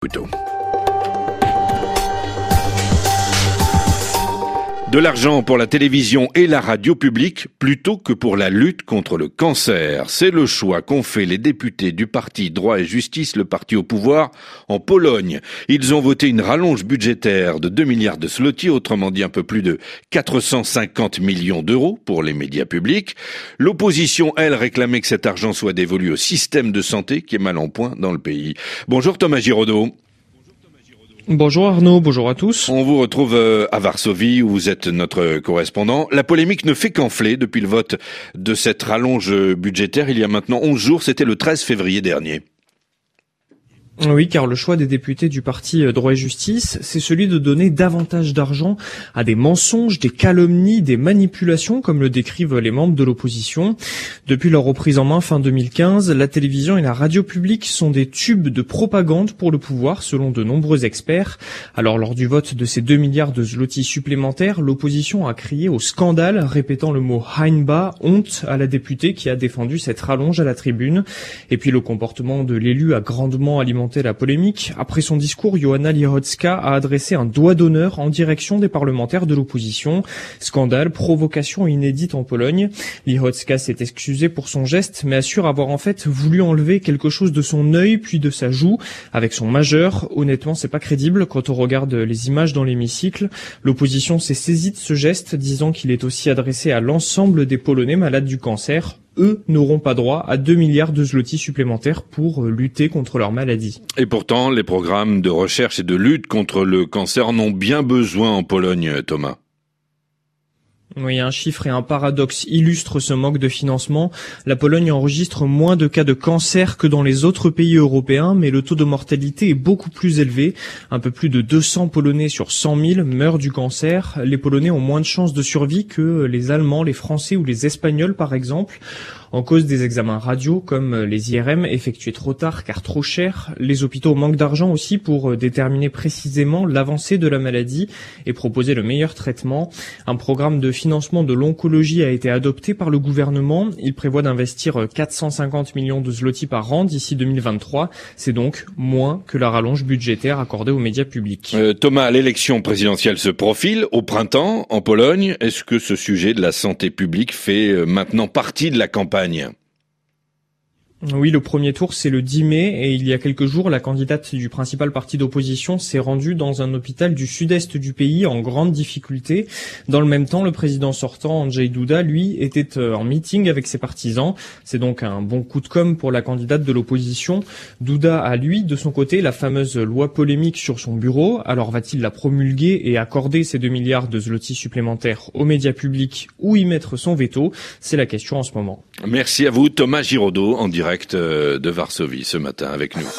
Plutôt. De l'argent pour la télévision et la radio publique plutôt que pour la lutte contre le cancer. C'est le choix qu'ont fait les députés du parti Droit et Justice, le parti au pouvoir, en Pologne. Ils ont voté une rallonge budgétaire de 2 milliards de zloty, autrement dit un peu plus de 450 millions d'euros pour les médias publics. L'opposition, elle, réclamait que cet argent soit dévolu au système de santé qui est mal en point dans le pays. Bonjour Thomas Giraudot. Bonjour Arnaud, bonjour à tous. On vous retrouve euh, à Varsovie où vous êtes notre correspondant. La polémique ne fait qu'enfler depuis le vote de cette rallonge budgétaire il y a maintenant 11 jours, c'était le 13 février dernier. Oui, car le choix des députés du parti euh, Droit et Justice, c'est celui de donner davantage d'argent à des mensonges, des calomnies, des manipulations, comme le décrivent les membres de l'opposition. Depuis leur reprise en main fin 2015, la télévision et la radio publique sont des tubes de propagande pour le pouvoir, selon de nombreux experts. Alors, lors du vote de ces 2 milliards de zloty supplémentaires, l'opposition a crié au scandale, répétant le mot Hainba, honte à la députée qui a défendu cette rallonge à la tribune. Et puis, le comportement de l'élu a grandement alimenté la polémique. Après son discours, Johanna Lihodska a adressé un doigt d'honneur en direction des parlementaires de l'opposition. Scandale, provocation inédite en Pologne. Lihodska s'est excusée pour son geste, mais assure avoir en fait voulu enlever quelque chose de son œil puis de sa joue avec son majeur. Honnêtement, c'est pas crédible quand on regarde les images dans l'hémicycle. L'opposition s'est saisie de ce geste, disant qu'il est aussi adressé à l'ensemble des Polonais malades du cancer eux n'auront pas droit à 2 milliards de zloty supplémentaires pour euh, lutter contre leur maladie. Et pourtant, les programmes de recherche et de lutte contre le cancer n'ont bien besoin en Pologne, Thomas. Oui, un chiffre et un paradoxe illustrent ce manque de financement. La Pologne enregistre moins de cas de cancer que dans les autres pays européens, mais le taux de mortalité est beaucoup plus élevé. Un peu plus de 200 Polonais sur 100 000 meurent du cancer. Les Polonais ont moins de chances de survie que les Allemands, les Français ou les Espagnols, par exemple en cause des examens radio comme les IRM effectués trop tard car trop chers. Les hôpitaux manquent d'argent aussi pour déterminer précisément l'avancée de la maladie et proposer le meilleur traitement. Un programme de financement de l'oncologie a été adopté par le gouvernement. Il prévoit d'investir 450 millions de zloty par an d'ici 2023. C'est donc moins que la rallonge budgétaire accordée aux médias publics. Euh, Thomas, l'élection présidentielle se profile au printemps en Pologne. Est-ce que ce sujet de la santé publique fait euh, maintenant partie de la campagne campagne. Oui, le premier tour, c'est le 10 mai, et il y a quelques jours, la candidate du principal parti d'opposition s'est rendue dans un hôpital du sud-est du pays en grande difficulté. Dans le même temps, le président sortant, Andrzej Duda, lui, était euh, en meeting avec ses partisans. C'est donc un bon coup de com' pour la candidate de l'opposition. Duda a, lui, de son côté, la fameuse loi polémique sur son bureau. Alors va-t-il la promulguer et accorder ces 2 milliards de zloty supplémentaires aux médias publics ou y mettre son veto? C'est la question en ce moment. Merci à vous, Thomas Giraudot, en direct euh, de Varsovie ce matin avec nous.